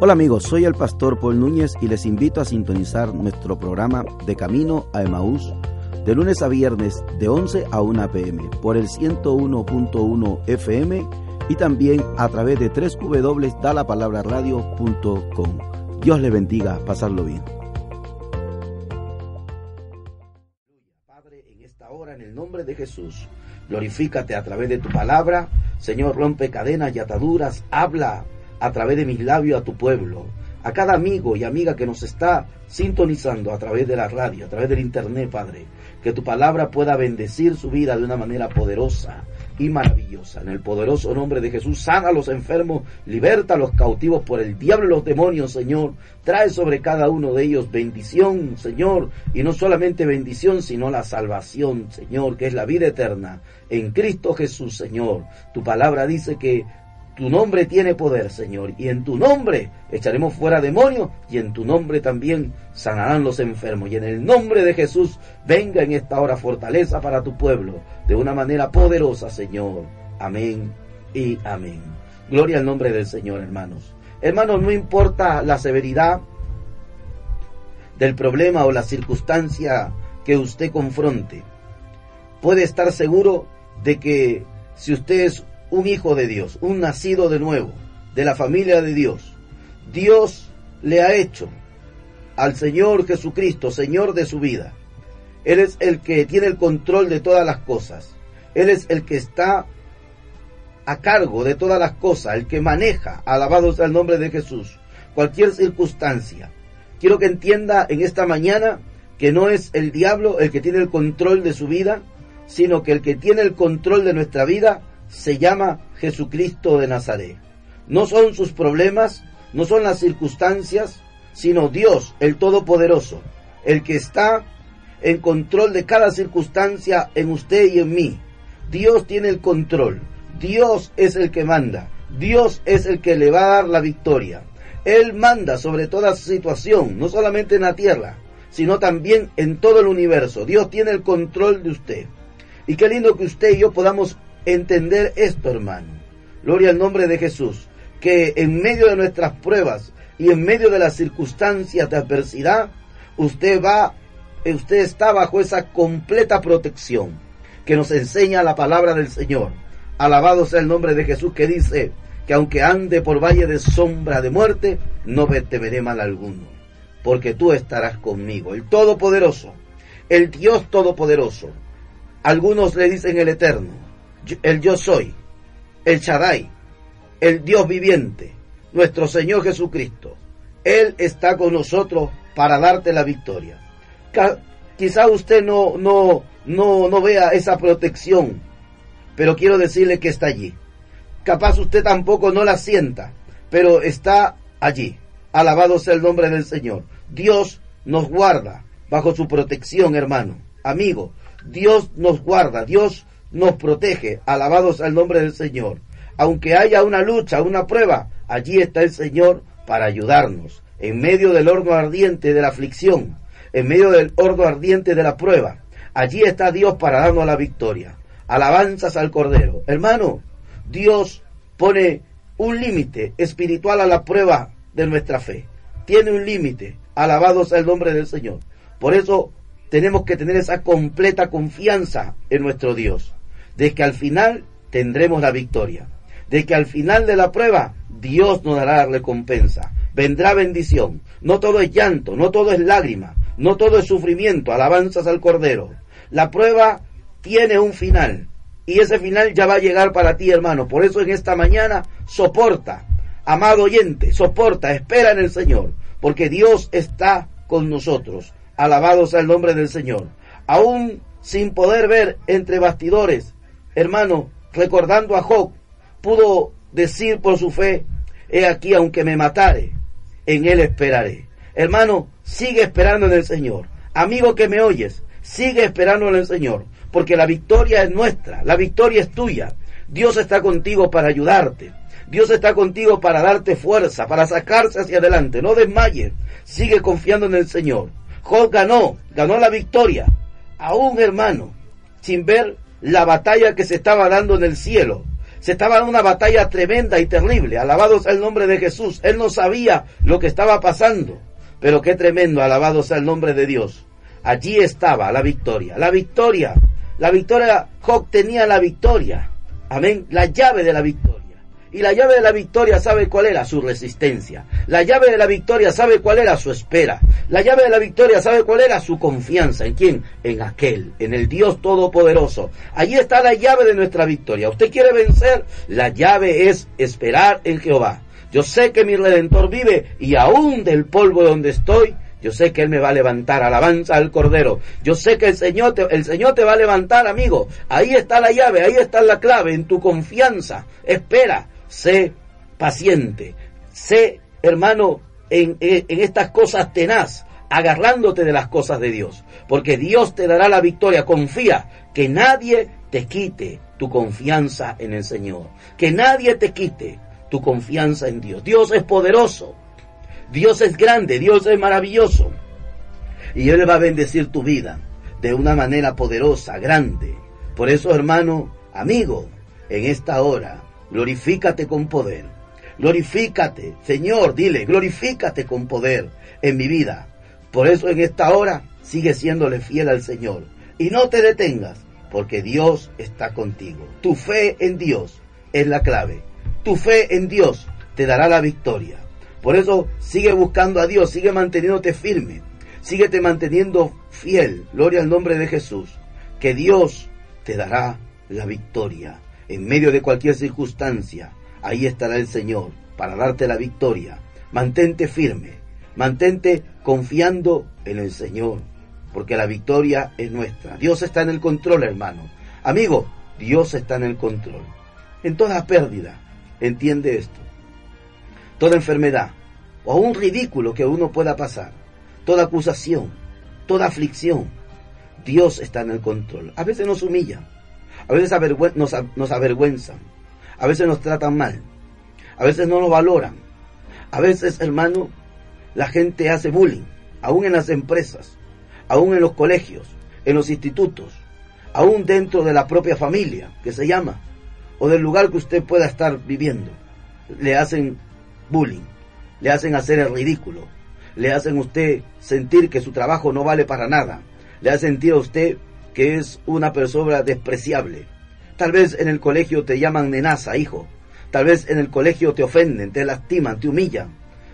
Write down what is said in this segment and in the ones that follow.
Hola amigos, soy el pastor Paul Núñez y les invito a sintonizar nuestro programa De Camino a Emaús de lunes a viernes de 11 a 1 pm por el 101.1 FM y también a través de www.dalapalabraradio.com. Dios le bendiga, pasarlo bien. Padre, en esta hora, en el nombre de Jesús, Glorifícate a través de tu palabra. Señor, rompe cadenas y ataduras. Habla a través de mis labios a tu pueblo. A cada amigo y amiga que nos está sintonizando a través de la radio, a través del internet, Padre. Que tu palabra pueda bendecir su vida de una manera poderosa y maravillosa. En el poderoso nombre de Jesús, sana a los enfermos, liberta a los cautivos por el diablo y los demonios, Señor. Trae sobre cada uno de ellos bendición, Señor, y no solamente bendición, sino la salvación, Señor, que es la vida eterna en Cristo Jesús, Señor. Tu palabra dice que tu nombre tiene poder, Señor, y en tu nombre echaremos fuera demonios, y en tu nombre también sanarán los enfermos. Y en el nombre de Jesús, venga en esta hora fortaleza para tu pueblo, de una manera poderosa, Señor. Amén y amén. Gloria al nombre del Señor, hermanos. Hermanos, no importa la severidad del problema o la circunstancia que usted confronte, puede estar seguro de que si usted es un hijo de Dios, un nacido de nuevo, de la familia de Dios. Dios le ha hecho al Señor Jesucristo, Señor de su vida. Él es el que tiene el control de todas las cosas. Él es el que está a cargo de todas las cosas, el que maneja, alabado sea el nombre de Jesús, cualquier circunstancia. Quiero que entienda en esta mañana que no es el diablo el que tiene el control de su vida, sino que el que tiene el control de nuestra vida se llama Jesucristo de Nazaret. No son sus problemas, no son las circunstancias, sino Dios, el Todopoderoso, el que está en control de cada circunstancia en usted y en mí. Dios tiene el control, Dios es el que manda, Dios es el que le va a dar la victoria. Él manda sobre toda situación, no solamente en la tierra, sino también en todo el universo. Dios tiene el control de usted. Y qué lindo que usted y yo podamos entender esto, hermano. Gloria al nombre de Jesús. Que en medio de nuestras pruebas y en medio de las circunstancias de adversidad, usted va, usted está bajo esa completa protección que nos enseña la palabra del Señor. Alabado sea el nombre de Jesús que dice que aunque ande por valle de sombra de muerte, no temeré mal alguno, porque tú estarás conmigo, el Todopoderoso, el Dios Todopoderoso. Algunos le dicen el Eterno, el yo soy, el Shaddai, el Dios viviente, nuestro Señor Jesucristo. Él está con nosotros para darte la victoria. Quizá usted no, no, no, no vea esa protección, pero quiero decirle que está allí. Capaz usted tampoco no la sienta, pero está allí. Alabado sea el nombre del Señor. Dios nos guarda bajo su protección, hermano, amigo. Dios nos guarda, Dios nos protege. Alabados al nombre del Señor. Aunque haya una lucha, una prueba, allí está el Señor para ayudarnos. En medio del horno ardiente de la aflicción, en medio del horno ardiente de la prueba, allí está Dios para darnos la victoria. Alabanzas al Cordero. Hermano, Dios pone un límite espiritual a la prueba de nuestra fe. Tiene un límite. Alabados al nombre del Señor. Por eso tenemos que tener esa completa confianza en nuestro Dios de que al final tendremos la victoria, de que al final de la prueba Dios nos dará la recompensa, vendrá bendición. No todo es llanto, no todo es lágrima, no todo es sufrimiento, alabanzas al Cordero. La prueba tiene un final y ese final ya va a llegar para ti, hermano. Por eso en esta mañana soporta, amado oyente, soporta, espera en el Señor, porque Dios está con nosotros. Alabados al nombre del Señor. Aún sin poder ver entre bastidores hermano, recordando a Job, pudo decir por su fe, he aquí aunque me matare, en él esperaré. Hermano, sigue esperando en el Señor. Amigo que me oyes, sigue esperando en el Señor, porque la victoria es nuestra, la victoria es tuya. Dios está contigo para ayudarte. Dios está contigo para darte fuerza, para sacarse hacia adelante. No desmayes. Sigue confiando en el Señor. Job ganó, ganó la victoria. Aún hermano, sin ver la batalla que se estaba dando en el cielo. Se estaba dando una batalla tremenda y terrible. Alabado sea el nombre de Jesús. Él no sabía lo que estaba pasando. Pero qué tremendo, alabado sea el nombre de Dios. Allí estaba la victoria. La victoria. La victoria, Job tenía la victoria. Amén. La llave de la victoria. Y la llave de la victoria sabe cuál era su resistencia. La llave de la victoria sabe cuál era su espera. La llave de la victoria sabe cuál era su confianza. ¿En quién? En aquel, en el Dios Todopoderoso. Allí está la llave de nuestra victoria. ¿Usted quiere vencer? La llave es esperar en Jehová. Yo sé que mi redentor vive y aún del polvo donde estoy, yo sé que Él me va a levantar, alabanza al Cordero. Yo sé que el Señor, te, el Señor te va a levantar, amigo. Ahí está la llave, ahí está la clave, en tu confianza. Espera, sé paciente, sé, hermano, en, en estas cosas tenaz, agarrándote de las cosas de Dios. Porque Dios te dará la victoria. Confía que nadie te quite tu confianza en el Señor. Que nadie te quite tu confianza en Dios. Dios es poderoso. Dios es grande, Dios es maravilloso. Y Él va a bendecir tu vida de una manera poderosa, grande. Por eso, hermano, amigo, en esta hora, glorifícate con poder. Glorifícate, Señor, dile, glorifícate con poder en mi vida. Por eso en esta hora sigue siéndole fiel al Señor. Y no te detengas, porque Dios está contigo. Tu fe en Dios es la clave. Tu fe en Dios te dará la victoria. Por eso sigue buscando a Dios, sigue manteniéndote firme, síguete manteniendo fiel. Gloria al nombre de Jesús. Que Dios te dará la victoria en medio de cualquier circunstancia. Ahí estará el Señor para darte la victoria. Mantente firme, mantente confiando en el Señor, porque la victoria es nuestra. Dios está en el control, hermano. Amigo, Dios está en el control. En toda pérdida, entiende esto toda enfermedad o un ridículo que uno pueda pasar, toda acusación, toda aflicción, Dios está en el control. A veces nos humilla, a veces nos, nos avergüenzan, a veces nos tratan mal, a veces no nos valoran, a veces, hermano, la gente hace bullying, aún en las empresas, aún en los colegios, en los institutos, aún dentro de la propia familia, que se llama, o del lugar que usted pueda estar viviendo. Le hacen bullying, le hacen hacer el ridículo, le hacen usted sentir que su trabajo no vale para nada, le hacen sentir a usted que es una persona despreciable. Tal vez en el colegio te llaman nenaza, hijo. Tal vez en el colegio te ofenden, te lastiman, te humillan.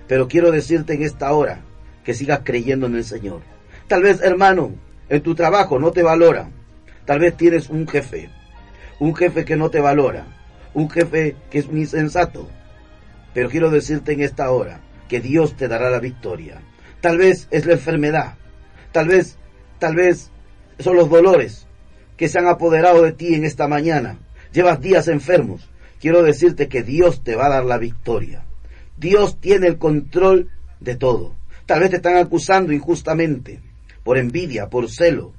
Pero quiero decirte en esta hora que sigas creyendo en el Señor. Tal vez, hermano, en tu trabajo no te valora. Tal vez tienes un jefe, un jefe que no te valora, un jefe que es un insensato, pero quiero decirte en esta hora que Dios te dará la victoria. Tal vez es la enfermedad, tal vez, tal vez son los dolores que se han apoderado de ti en esta mañana. Llevas días enfermos. Quiero decirte que Dios te va a dar la victoria. Dios tiene el control de todo. Tal vez te están acusando injustamente, por envidia, por celo.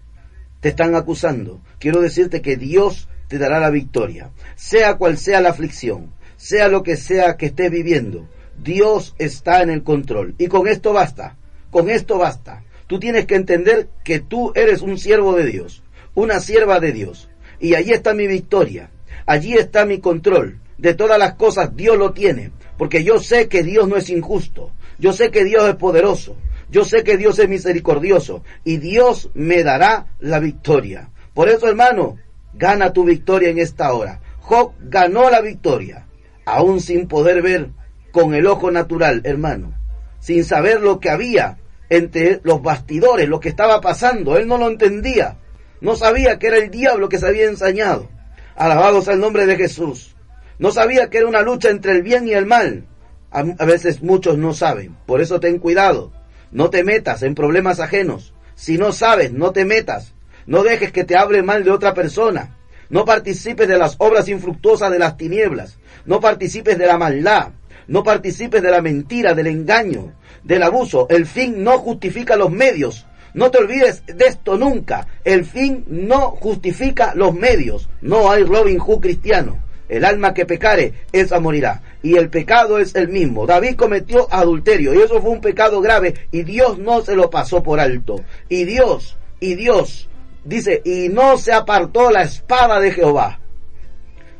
Te están acusando. Quiero decirte que Dios te dará la victoria. Sea cual sea la aflicción, sea lo que sea que estés viviendo, Dios está en el control. Y con esto basta, con esto basta. Tú tienes que entender que tú eres un siervo de Dios, una sierva de Dios. Y allí está mi victoria, allí está mi control. De todas las cosas Dios lo tiene, porque yo sé que Dios no es injusto, yo sé que Dios es poderoso, yo sé que Dios es misericordioso y Dios me dará la victoria. Por eso, hermano, gana tu victoria en esta hora. Job ganó la victoria aún sin poder ver con el ojo natural, hermano, sin saber lo que había entre los bastidores, lo que estaba pasando, él no lo entendía, no sabía que era el diablo que se había ensañado. Alabados al nombre de Jesús. No sabía que era una lucha entre el bien y el mal. A, a veces muchos no saben, por eso ten cuidado. No te metas en problemas ajenos. Si no sabes, no te metas. No dejes que te hable mal de otra persona. No participes de las obras infructuosas de las tinieblas. No participes de la maldad. No participes de la mentira, del engaño, del abuso. El fin no justifica los medios. No te olvides de esto nunca. El fin no justifica los medios. No hay Robin Hood cristiano. El alma que pecare, esa morirá. Y el pecado es el mismo. David cometió adulterio y eso fue un pecado grave y Dios no se lo pasó por alto. Y Dios, y Dios, dice, y no se apartó la espada de Jehová.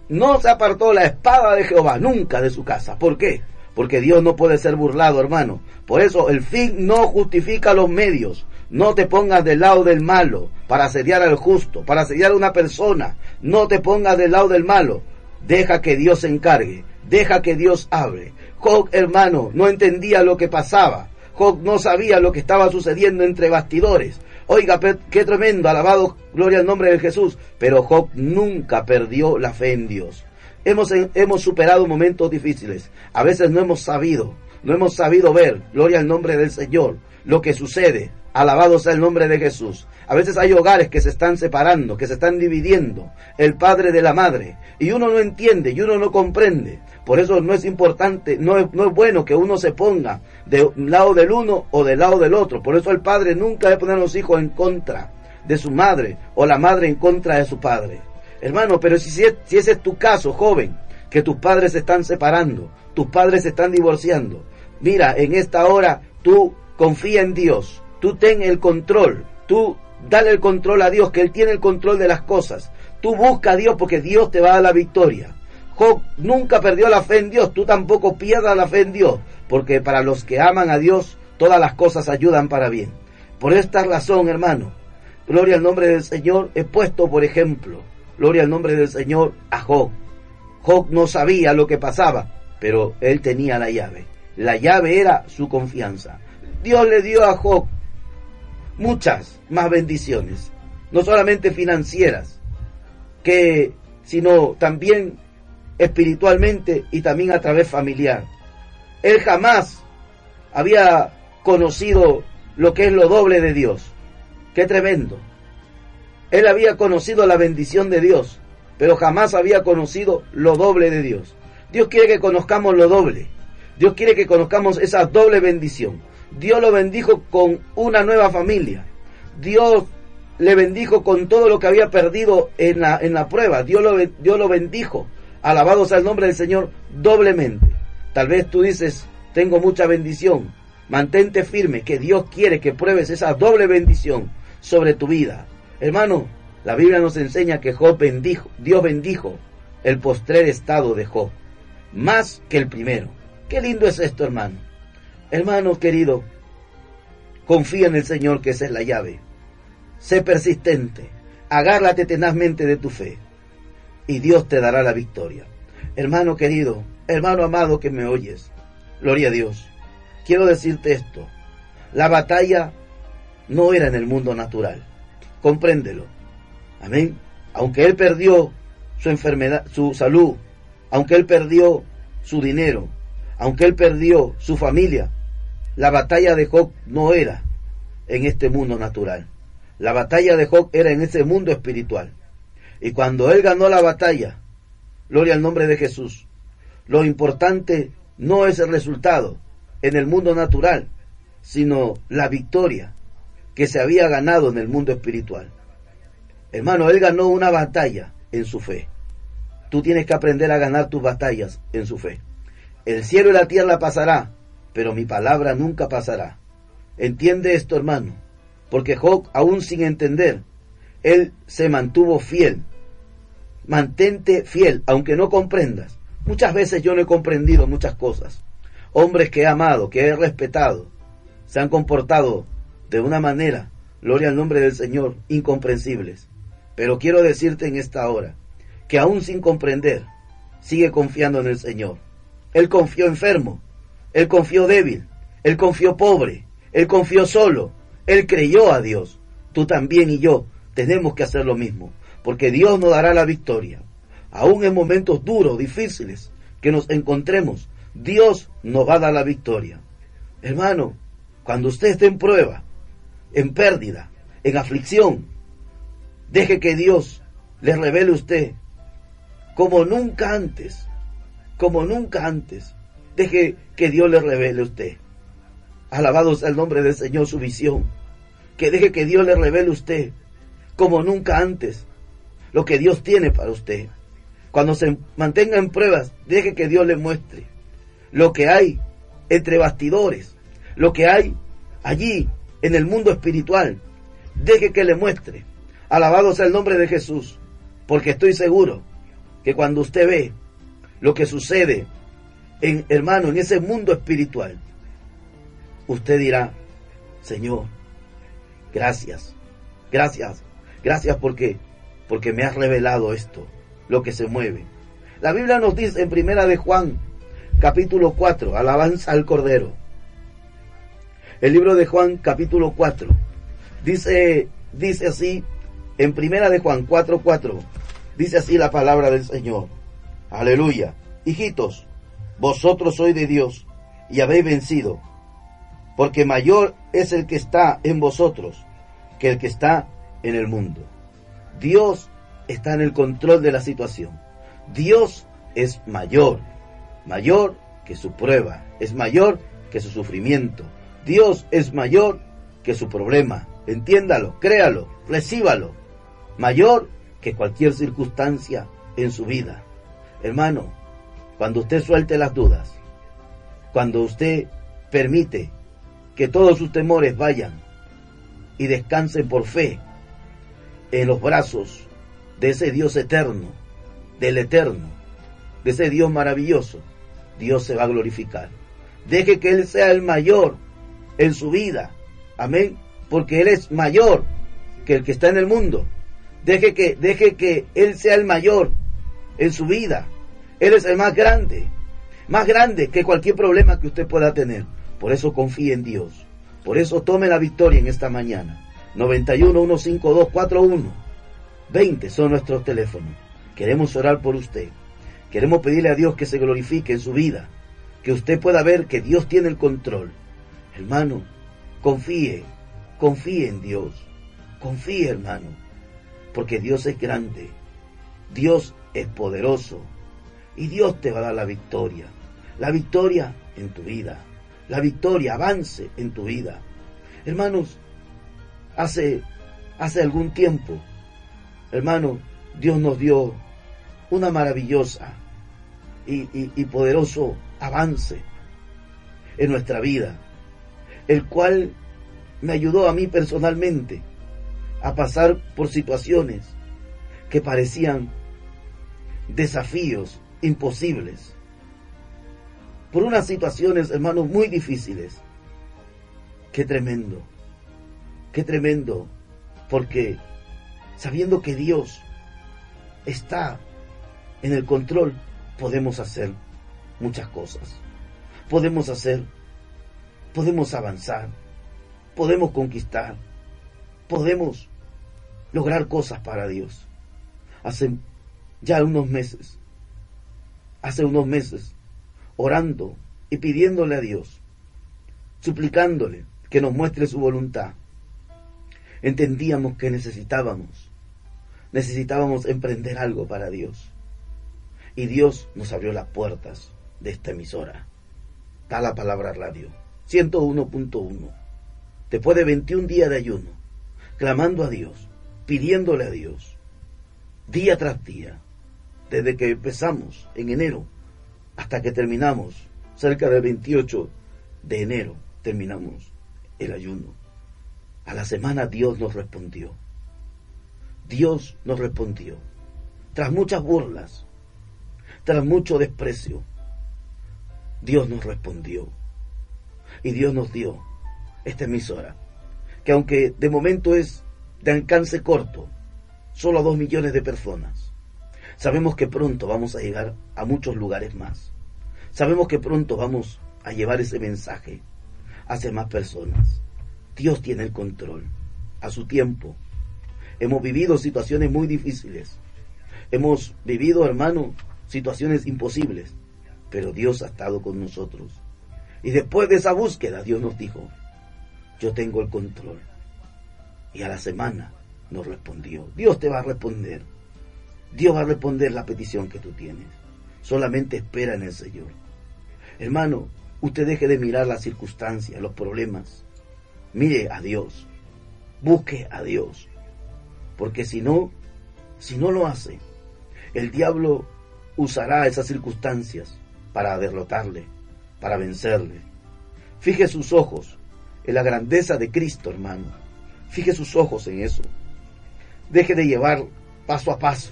No se apartó la espada de Jehová nunca de su casa. ¿Por qué? Porque Dios no puede ser burlado, hermano. Por eso el fin no justifica los medios. No te pongas del lado del malo para asediar al justo, para asediar a una persona. No te pongas del lado del malo. Deja que Dios se encargue. Deja que Dios hable. Job, hermano, no entendía lo que pasaba. Job no sabía lo que estaba sucediendo entre bastidores. Oiga, qué tremendo, alabado, gloria al nombre de Jesús. Pero Job nunca perdió la fe en Dios. Hemos, hemos superado momentos difíciles. A veces no hemos sabido, no hemos sabido ver, gloria al nombre del Señor, lo que sucede. Alabado sea el nombre de Jesús. A veces hay hogares que se están separando, que se están dividiendo, el padre de la madre, y uno no entiende, y uno no comprende. Por eso no es importante, no es, no es bueno que uno se ponga de lado del uno o del lado del otro. Por eso el padre nunca debe poner a los hijos en contra de su madre o la madre en contra de su padre. Hermano, pero si, si ese es tu caso, joven, que tus padres se están separando, tus padres se están divorciando, mira, en esta hora tú confía en Dios, tú ten el control, tú dale el control a Dios, que Él tiene el control de las cosas. Tú busca a Dios porque Dios te va a dar la victoria. Job nunca perdió la fe en Dios, tú tampoco pierdas la fe en Dios, porque para los que aman a Dios, todas las cosas ayudan para bien. Por esta razón, hermano, gloria al nombre del Señor, he puesto, por ejemplo, gloria al nombre del Señor a Job. Job no sabía lo que pasaba, pero él tenía la llave. La llave era su confianza. Dios le dio a Job muchas más bendiciones, no solamente financieras, que, sino también espiritualmente y también a través familiar. Él jamás había conocido lo que es lo doble de Dios. Qué tremendo. Él había conocido la bendición de Dios, pero jamás había conocido lo doble de Dios. Dios quiere que conozcamos lo doble. Dios quiere que conozcamos esa doble bendición. Dios lo bendijo con una nueva familia. Dios le bendijo con todo lo que había perdido en la, en la prueba. Dios lo, Dios lo bendijo. Alabado sea el nombre del Señor doblemente. Tal vez tú dices, tengo mucha bendición. Mantente firme, que Dios quiere que pruebes esa doble bendición sobre tu vida. Hermano, la Biblia nos enseña que Job bendijo, Dios bendijo el postrer estado de Job, más que el primero. Qué lindo es esto, hermano. Hermano querido, confía en el Señor que esa es la llave. Sé persistente, agárrate tenazmente de tu fe y Dios te dará la victoria. Hermano querido, hermano amado que me oyes, gloria a Dios. Quiero decirte esto, la batalla no era en el mundo natural, compréndelo. Amén. Aunque él perdió su enfermedad, su salud, aunque él perdió su dinero, aunque él perdió su familia, la batalla de Job no era en este mundo natural. La batalla de Job era en ese mundo espiritual. Y cuando él ganó la batalla, gloria al nombre de Jesús, lo importante no es el resultado en el mundo natural, sino la victoria que se había ganado en el mundo espiritual. Hermano, él ganó una batalla en su fe. Tú tienes que aprender a ganar tus batallas en su fe. El cielo y la tierra pasará, pero mi palabra nunca pasará. Entiende esto, hermano, porque Job, aún sin entender, él se mantuvo fiel. Mantente fiel, aunque no comprendas. Muchas veces yo no he comprendido muchas cosas. Hombres que he amado, que he respetado, se han comportado de una manera, gloria al nombre del Señor, incomprensibles. Pero quiero decirte en esta hora que aún sin comprender, sigue confiando en el Señor. Él confió enfermo, él confió débil, él confió pobre, él confió solo, él creyó a Dios. Tú también y yo tenemos que hacer lo mismo, porque Dios nos dará la victoria. Aún en momentos duros, difíciles, que nos encontremos, Dios nos va a dar la victoria. Hermano, cuando usted esté en prueba, en pérdida, en aflicción, deje que Dios le revele usted como nunca antes, como nunca antes. Deje que Dios le revele a usted. Alabado sea el nombre del Señor su visión. Que deje que Dios le revele a usted como nunca antes lo que Dios tiene para usted. Cuando se mantenga en pruebas, deje que Dios le muestre lo que hay entre bastidores, lo que hay allí en el mundo espiritual. Deje que le muestre. Alabado sea el nombre de Jesús, porque estoy seguro que cuando usted ve lo que sucede en hermano en ese mundo espiritual, usted dirá, Señor, gracias, gracias, gracias porque porque me has revelado esto, lo que se mueve. La Biblia nos dice en Primera de Juan, capítulo 4, alabanza al Cordero. El libro de Juan, capítulo 4, dice, dice así, en Primera de Juan 4, 4, dice así la palabra del Señor. Aleluya. Hijitos, vosotros sois de Dios y habéis vencido, porque mayor es el que está en vosotros que el que está en el mundo. Dios está en el control de la situación. Dios es mayor, mayor que su prueba, es mayor que su sufrimiento. Dios es mayor que su problema. Entiéndalo, créalo, recíbalo. Mayor que cualquier circunstancia en su vida. Hermano, cuando usted suelte las dudas, cuando usted permite que todos sus temores vayan y descansen por fe en los brazos de ese Dios eterno, del eterno, de ese Dios maravilloso, Dios se va a glorificar. Deje que Él sea el mayor en su vida. Amén. Porque Él es mayor que el que está en el mundo. Deje que, deje que Él sea el mayor en su vida. Él es el más grande. Más grande que cualquier problema que usted pueda tener. Por eso confíe en Dios. Por eso tome la victoria en esta mañana. 91 152 41 20 son nuestros teléfonos. Queremos orar por usted. Queremos pedirle a Dios que se glorifique en su vida, que usted pueda ver que Dios tiene el control. Hermano, confíe, confíe en Dios. Confíe, hermano, porque Dios es grande. Dios es poderoso y Dios te va a dar la victoria. La victoria en tu vida. La victoria, avance en tu vida. Hermanos, hace, hace algún tiempo, hermano, Dios nos dio una maravillosa y, y, poderoso avance en nuestra vida, el cual me ayudó a mí personalmente a pasar por situaciones que parecían desafíos imposibles, por unas situaciones, hermanos, muy difíciles. Qué tremendo Qué tremendo, porque sabiendo que Dios está en el control, podemos hacer muchas cosas. Podemos hacer, podemos avanzar, podemos conquistar, podemos lograr cosas para Dios. Hace ya unos meses, hace unos meses, orando y pidiéndole a Dios, suplicándole que nos muestre su voluntad entendíamos que necesitábamos, necesitábamos emprender algo para Dios. Y Dios nos abrió las puertas de esta emisora. Da la palabra radio. 101.1. Después de 21 días de ayuno, clamando a Dios, pidiéndole a Dios, día tras día, desde que empezamos en enero hasta que terminamos, cerca del 28 de enero, terminamos el ayuno. A la semana Dios nos respondió. Dios nos respondió. Tras muchas burlas, tras mucho desprecio, Dios nos respondió. Y Dios nos dio esta emisora, que aunque de momento es de alcance corto, solo a dos millones de personas, sabemos que pronto vamos a llegar a muchos lugares más. Sabemos que pronto vamos a llevar ese mensaje hacia más personas. Dios tiene el control a su tiempo. Hemos vivido situaciones muy difíciles. Hemos vivido, hermano, situaciones imposibles. Pero Dios ha estado con nosotros. Y después de esa búsqueda, Dios nos dijo, yo tengo el control. Y a la semana nos respondió, Dios te va a responder. Dios va a responder la petición que tú tienes. Solamente espera en el Señor. Hermano, usted deje de mirar las circunstancias, los problemas. Mire a Dios. Busque a Dios. Porque si no, si no lo hace, el diablo usará esas circunstancias para derrotarle, para vencerle. Fije sus ojos en la grandeza de Cristo, hermano. Fije sus ojos en eso. Deje de llevar paso a paso,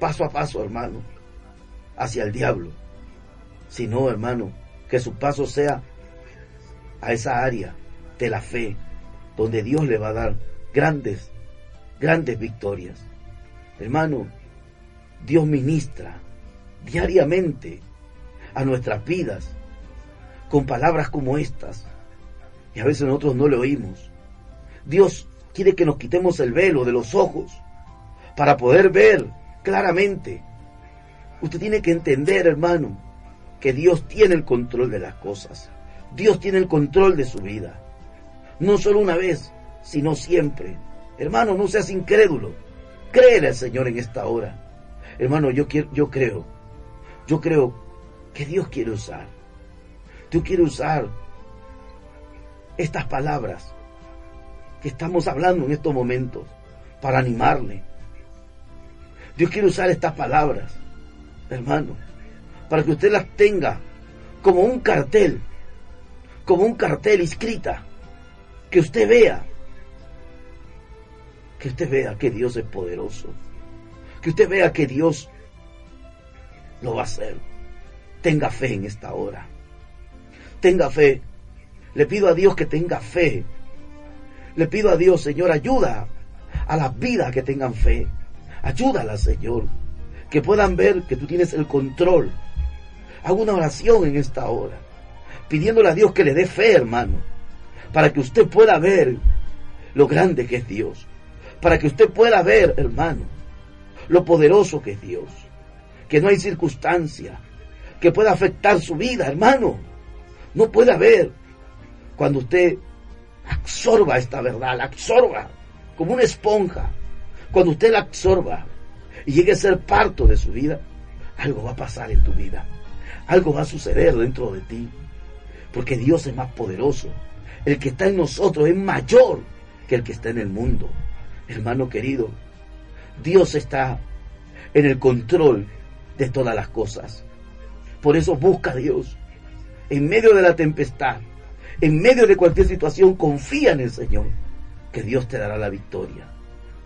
paso a paso, hermano, hacia el diablo. Sino, hermano, que su paso sea a esa área de la fe, donde Dios le va a dar grandes, grandes victorias. Hermano, Dios ministra diariamente a nuestras vidas con palabras como estas. Y a veces nosotros no le oímos. Dios quiere que nos quitemos el velo de los ojos para poder ver claramente. Usted tiene que entender, hermano, que Dios tiene el control de las cosas. Dios tiene el control de su vida. No solo una vez, sino siempre. Hermano, no seas incrédulo. Créele al Señor en esta hora. Hermano, yo, quiero, yo creo, yo creo que Dios quiere usar. Dios quiere usar estas palabras que estamos hablando en estos momentos para animarle. Dios quiere usar estas palabras, hermano, para que usted las tenga como un cartel, como un cartel escrita, que usted vea, que usted vea que Dios es poderoso, que usted vea que Dios lo va a hacer. Tenga fe en esta hora. Tenga fe. Le pido a Dios que tenga fe. Le pido a Dios, Señor, ayuda a las vidas que tengan fe. Ayúdala, Señor. Que puedan ver que tú tienes el control. Hago una oración en esta hora. Pidiéndole a Dios que le dé fe, hermano. Para que usted pueda ver lo grande que es Dios. Para que usted pueda ver, hermano, lo poderoso que es Dios. Que no hay circunstancia que pueda afectar su vida, hermano. No puede haber. Cuando usted absorba esta verdad, la absorba como una esponja. Cuando usted la absorba y llegue a ser parto de su vida, algo va a pasar en tu vida. Algo va a suceder dentro de ti. Porque Dios es más poderoso. El que está en nosotros es mayor que el que está en el mundo. Hermano querido, Dios está en el control de todas las cosas. Por eso busca a Dios en medio de la tempestad, en medio de cualquier situación, confía en el Señor, que Dios te dará la victoria,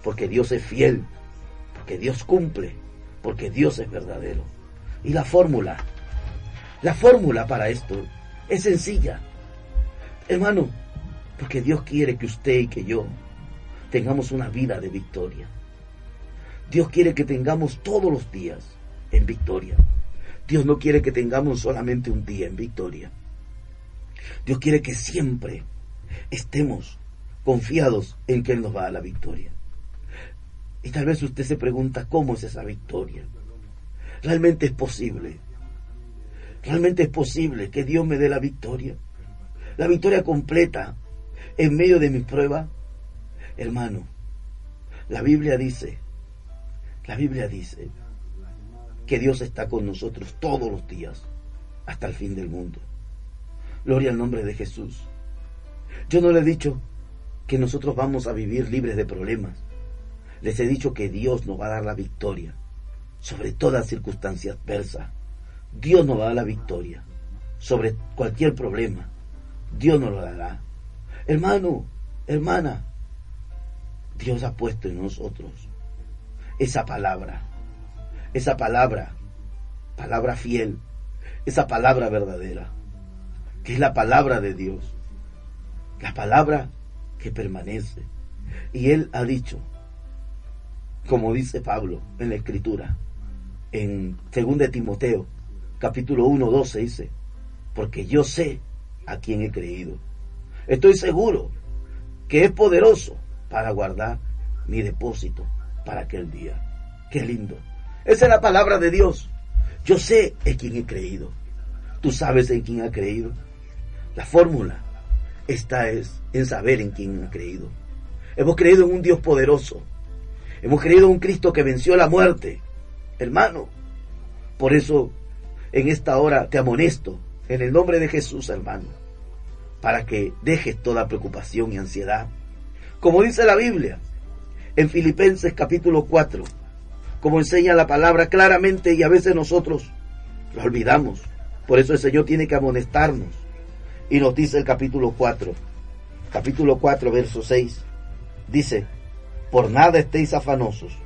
porque Dios es fiel, porque Dios cumple, porque Dios es verdadero. Y la fórmula, la fórmula para esto es sencilla. Hermano, porque Dios quiere que usted y que yo tengamos una vida de victoria. Dios quiere que tengamos todos los días en victoria. Dios no quiere que tengamos solamente un día en victoria. Dios quiere que siempre estemos confiados en que Él nos va a la victoria. Y tal vez usted se pregunta cómo es esa victoria. Realmente es posible. Realmente es posible que Dios me dé la victoria. La victoria completa en medio de mi prueba. Hermano, la Biblia dice, la Biblia dice que Dios está con nosotros todos los días hasta el fin del mundo. Gloria al nombre de Jesús. Yo no le he dicho que nosotros vamos a vivir libres de problemas. Les he dicho que Dios nos va a dar la victoria sobre toda circunstancia adversa. Dios nos va a dar la victoria sobre cualquier problema. Dios nos lo dará. Hermano, hermana, Dios ha puesto en nosotros esa palabra esa palabra, palabra fiel, esa palabra verdadera, que es la palabra de Dios, la palabra que permanece. Y Él ha dicho, como dice Pablo en la Escritura, en 2 Timoteo, capítulo 1, 12, dice, porque yo sé a quién he creído. Estoy seguro que es poderoso para guardar mi depósito para aquel día. Qué lindo. Esa es la palabra de Dios. Yo sé en quién he creído. Tú sabes en quién ha creído. La fórmula esta es en saber en quién ha creído. Hemos creído en un Dios poderoso. Hemos creído en un Cristo que venció la muerte hermano. Por eso en esta hora te amonesto en el nombre de Jesús, hermano, para que dejes toda preocupación y ansiedad. Como dice la Biblia en Filipenses capítulo 4, como enseña la palabra claramente y a veces nosotros lo olvidamos. Por eso el Señor tiene que amonestarnos. Y nos dice el capítulo 4, capítulo 4, verso 6, dice, por nada estéis afanosos,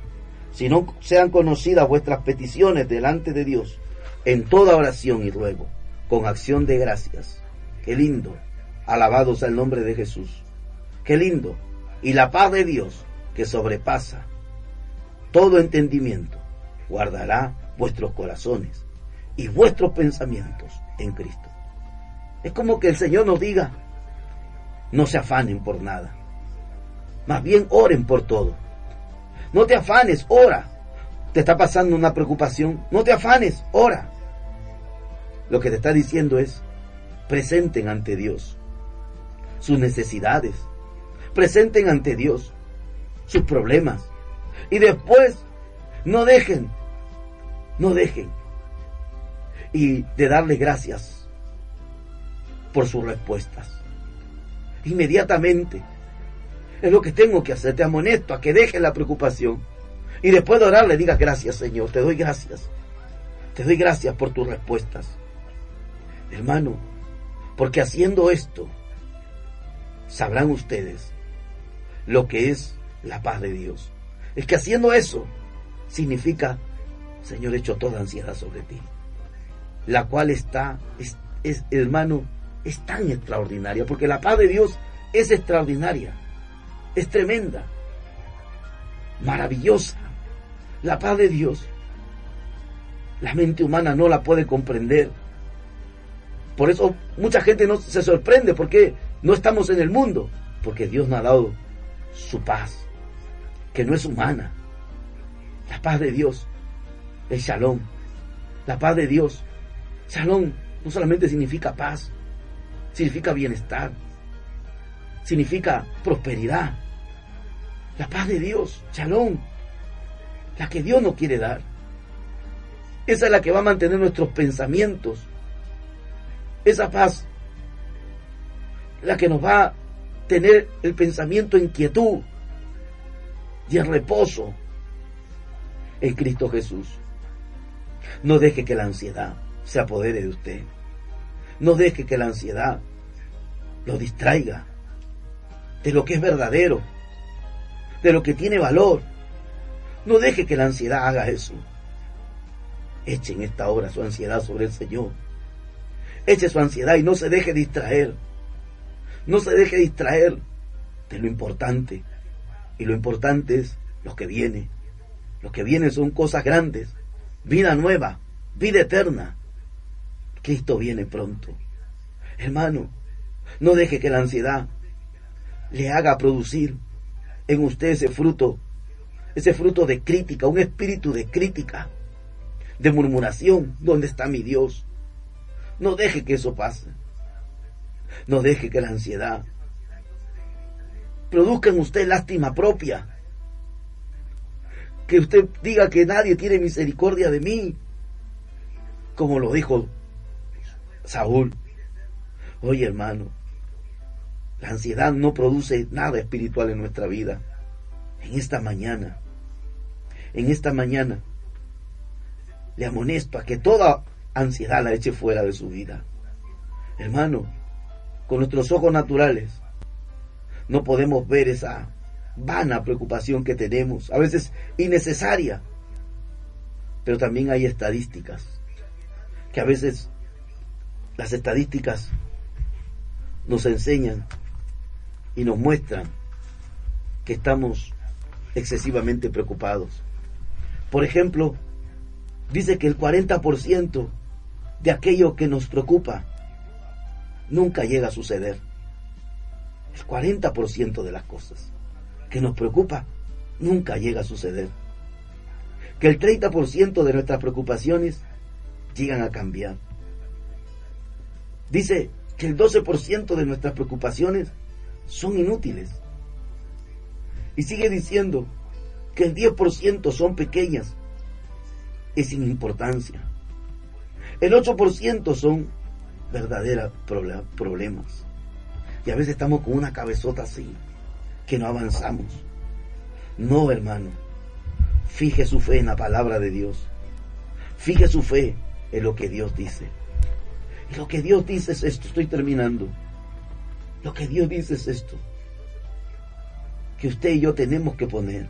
si no sean conocidas vuestras peticiones delante de Dios en toda oración y ruego, con acción de gracias. Qué lindo. Alabados al nombre de Jesús. Qué lindo. Y la paz de Dios, que sobrepasa todo entendimiento, guardará vuestros corazones y vuestros pensamientos en Cristo. Es como que el Señor nos diga, no se afanen por nada. Más bien oren por todo. No te afanes, ora. Te está pasando una preocupación. No te afanes, ora. Lo que te está diciendo es, presenten ante Dios sus necesidades. Presenten ante Dios sus problemas. Y después, no dejen, no dejen. Y de darle gracias por sus respuestas. Inmediatamente. Es lo que tengo que hacer. Te amonesto a que dejes la preocupación. Y después de orar le digas gracias Señor. Te doy gracias. Te doy gracias por tus respuestas. Hermano, porque haciendo esto, sabrán ustedes lo que es la paz de Dios. Es que haciendo eso significa, Señor, hecho toda ansiedad sobre ti, la cual está, es, hermano, es tan extraordinaria, porque la paz de Dios es extraordinaria, es tremenda, maravillosa. La paz de Dios, la mente humana no la puede comprender. Por eso mucha gente no se sorprende porque no estamos en el mundo, porque Dios nos ha dado su paz, que no es humana. La paz de Dios, el shalom. La paz de Dios. Shalom no solamente significa paz, significa bienestar, significa prosperidad. La paz de Dios, shalom, la que Dios nos quiere dar. Esa es la que va a mantener nuestros pensamientos. Esa paz, la que nos va a tener el pensamiento en quietud y en reposo en Cristo Jesús. No deje que la ansiedad se apodere de usted. No deje que la ansiedad lo distraiga de lo que es verdadero, de lo que tiene valor. No deje que la ansiedad haga eso. Eche en esta hora su ansiedad sobre el Señor. Eche su ansiedad y no se deje distraer. No se deje distraer de lo importante. Y lo importante es lo que viene. Lo que viene son cosas grandes. Vida nueva, vida eterna. Cristo viene pronto. Hermano, no deje que la ansiedad le haga producir en usted ese fruto, ese fruto de crítica, un espíritu de crítica, de murmuración. ¿Dónde está mi Dios? No deje que eso pase. No deje que la ansiedad produzca en usted lástima propia. Que usted diga que nadie tiene misericordia de mí. Como lo dijo Saúl. Oye hermano, la ansiedad no produce nada espiritual en nuestra vida. En esta mañana, en esta mañana, le amonesto a que toda ansiedad la eche fuera de su vida. Hermano, con nuestros ojos naturales no podemos ver esa vana preocupación que tenemos, a veces innecesaria. Pero también hay estadísticas, que a veces las estadísticas nos enseñan y nos muestran que estamos excesivamente preocupados. Por ejemplo, dice que el 40% de aquello que nos preocupa nunca llega a suceder. El 40% de las cosas que nos preocupa nunca llega a suceder. Que el 30% de nuestras preocupaciones llegan a cambiar. Dice que el 12% de nuestras preocupaciones son inútiles. Y sigue diciendo que el 10% son pequeñas es sin importancia. El 8% son verdaderos problemas. Y a veces estamos con una cabezota así, que no avanzamos. No, hermano. Fije su fe en la palabra de Dios. Fije su fe en lo que Dios dice. Y lo que Dios dice es esto. Estoy terminando. Lo que Dios dice es esto. Que usted y yo tenemos que poner.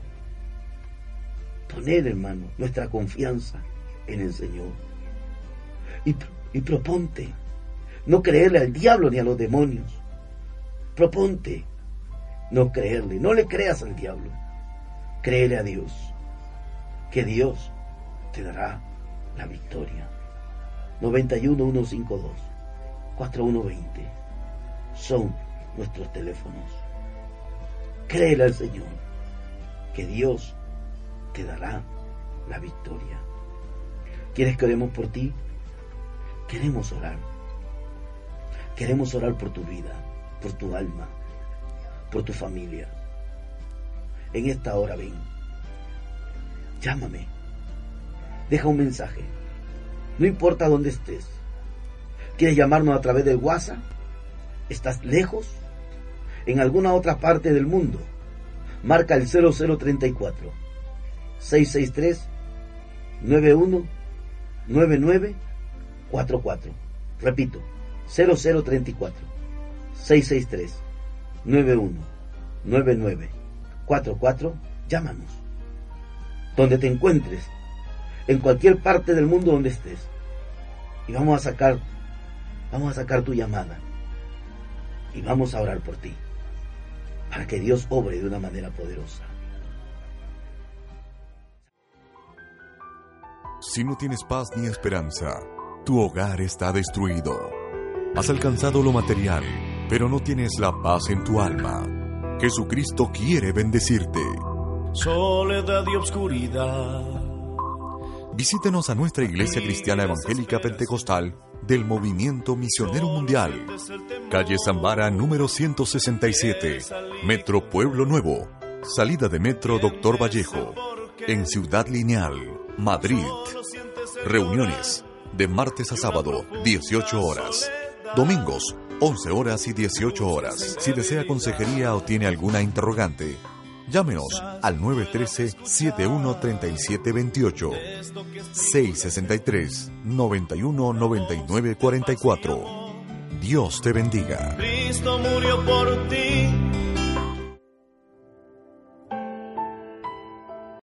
Poner, hermano, nuestra confianza en el Señor. Y, y proponte. No creerle al diablo ni a los demonios. Proponte no creerle. No le creas al diablo. Créele a Dios. Que Dios te dará la victoria. 91 152 4120 son nuestros teléfonos. Créele al Señor que Dios te dará la victoria. ¿Quieres que oremos por ti? Queremos orar. Queremos orar por tu vida, por tu alma, por tu familia. En esta hora ven. Llámame. Deja un mensaje. No importa dónde estés. ¿Quieres llamarnos a través del WhatsApp? ¿Estás lejos? En alguna otra parte del mundo. Marca el 0034 663 91 99 44. Repito, 0034 663 91 99 44. Llámanos. Donde te encuentres, en cualquier parte del mundo donde estés. Y vamos a sacar, vamos a sacar tu llamada. Y vamos a orar por ti. Para que Dios obre de una manera poderosa. Si no tienes paz ni esperanza, tu hogar está destruido. Has alcanzado lo material, pero no tienes la paz en tu alma. Jesucristo quiere bendecirte. Soledad y obscuridad. Visítenos a nuestra Iglesia Cristiana Evangélica Pentecostal del Movimiento Misionero Mundial. Calle Zambara número 167, Metro Pueblo Nuevo. Salida de Metro Doctor Vallejo. En Ciudad Lineal, Madrid. Reuniones de martes a sábado, 18 horas. Domingos, 11 horas y 18 horas. Si desea consejería o tiene alguna interrogante, llámenos al 913-713728. 663-919944. Dios te bendiga. Cristo murió por ti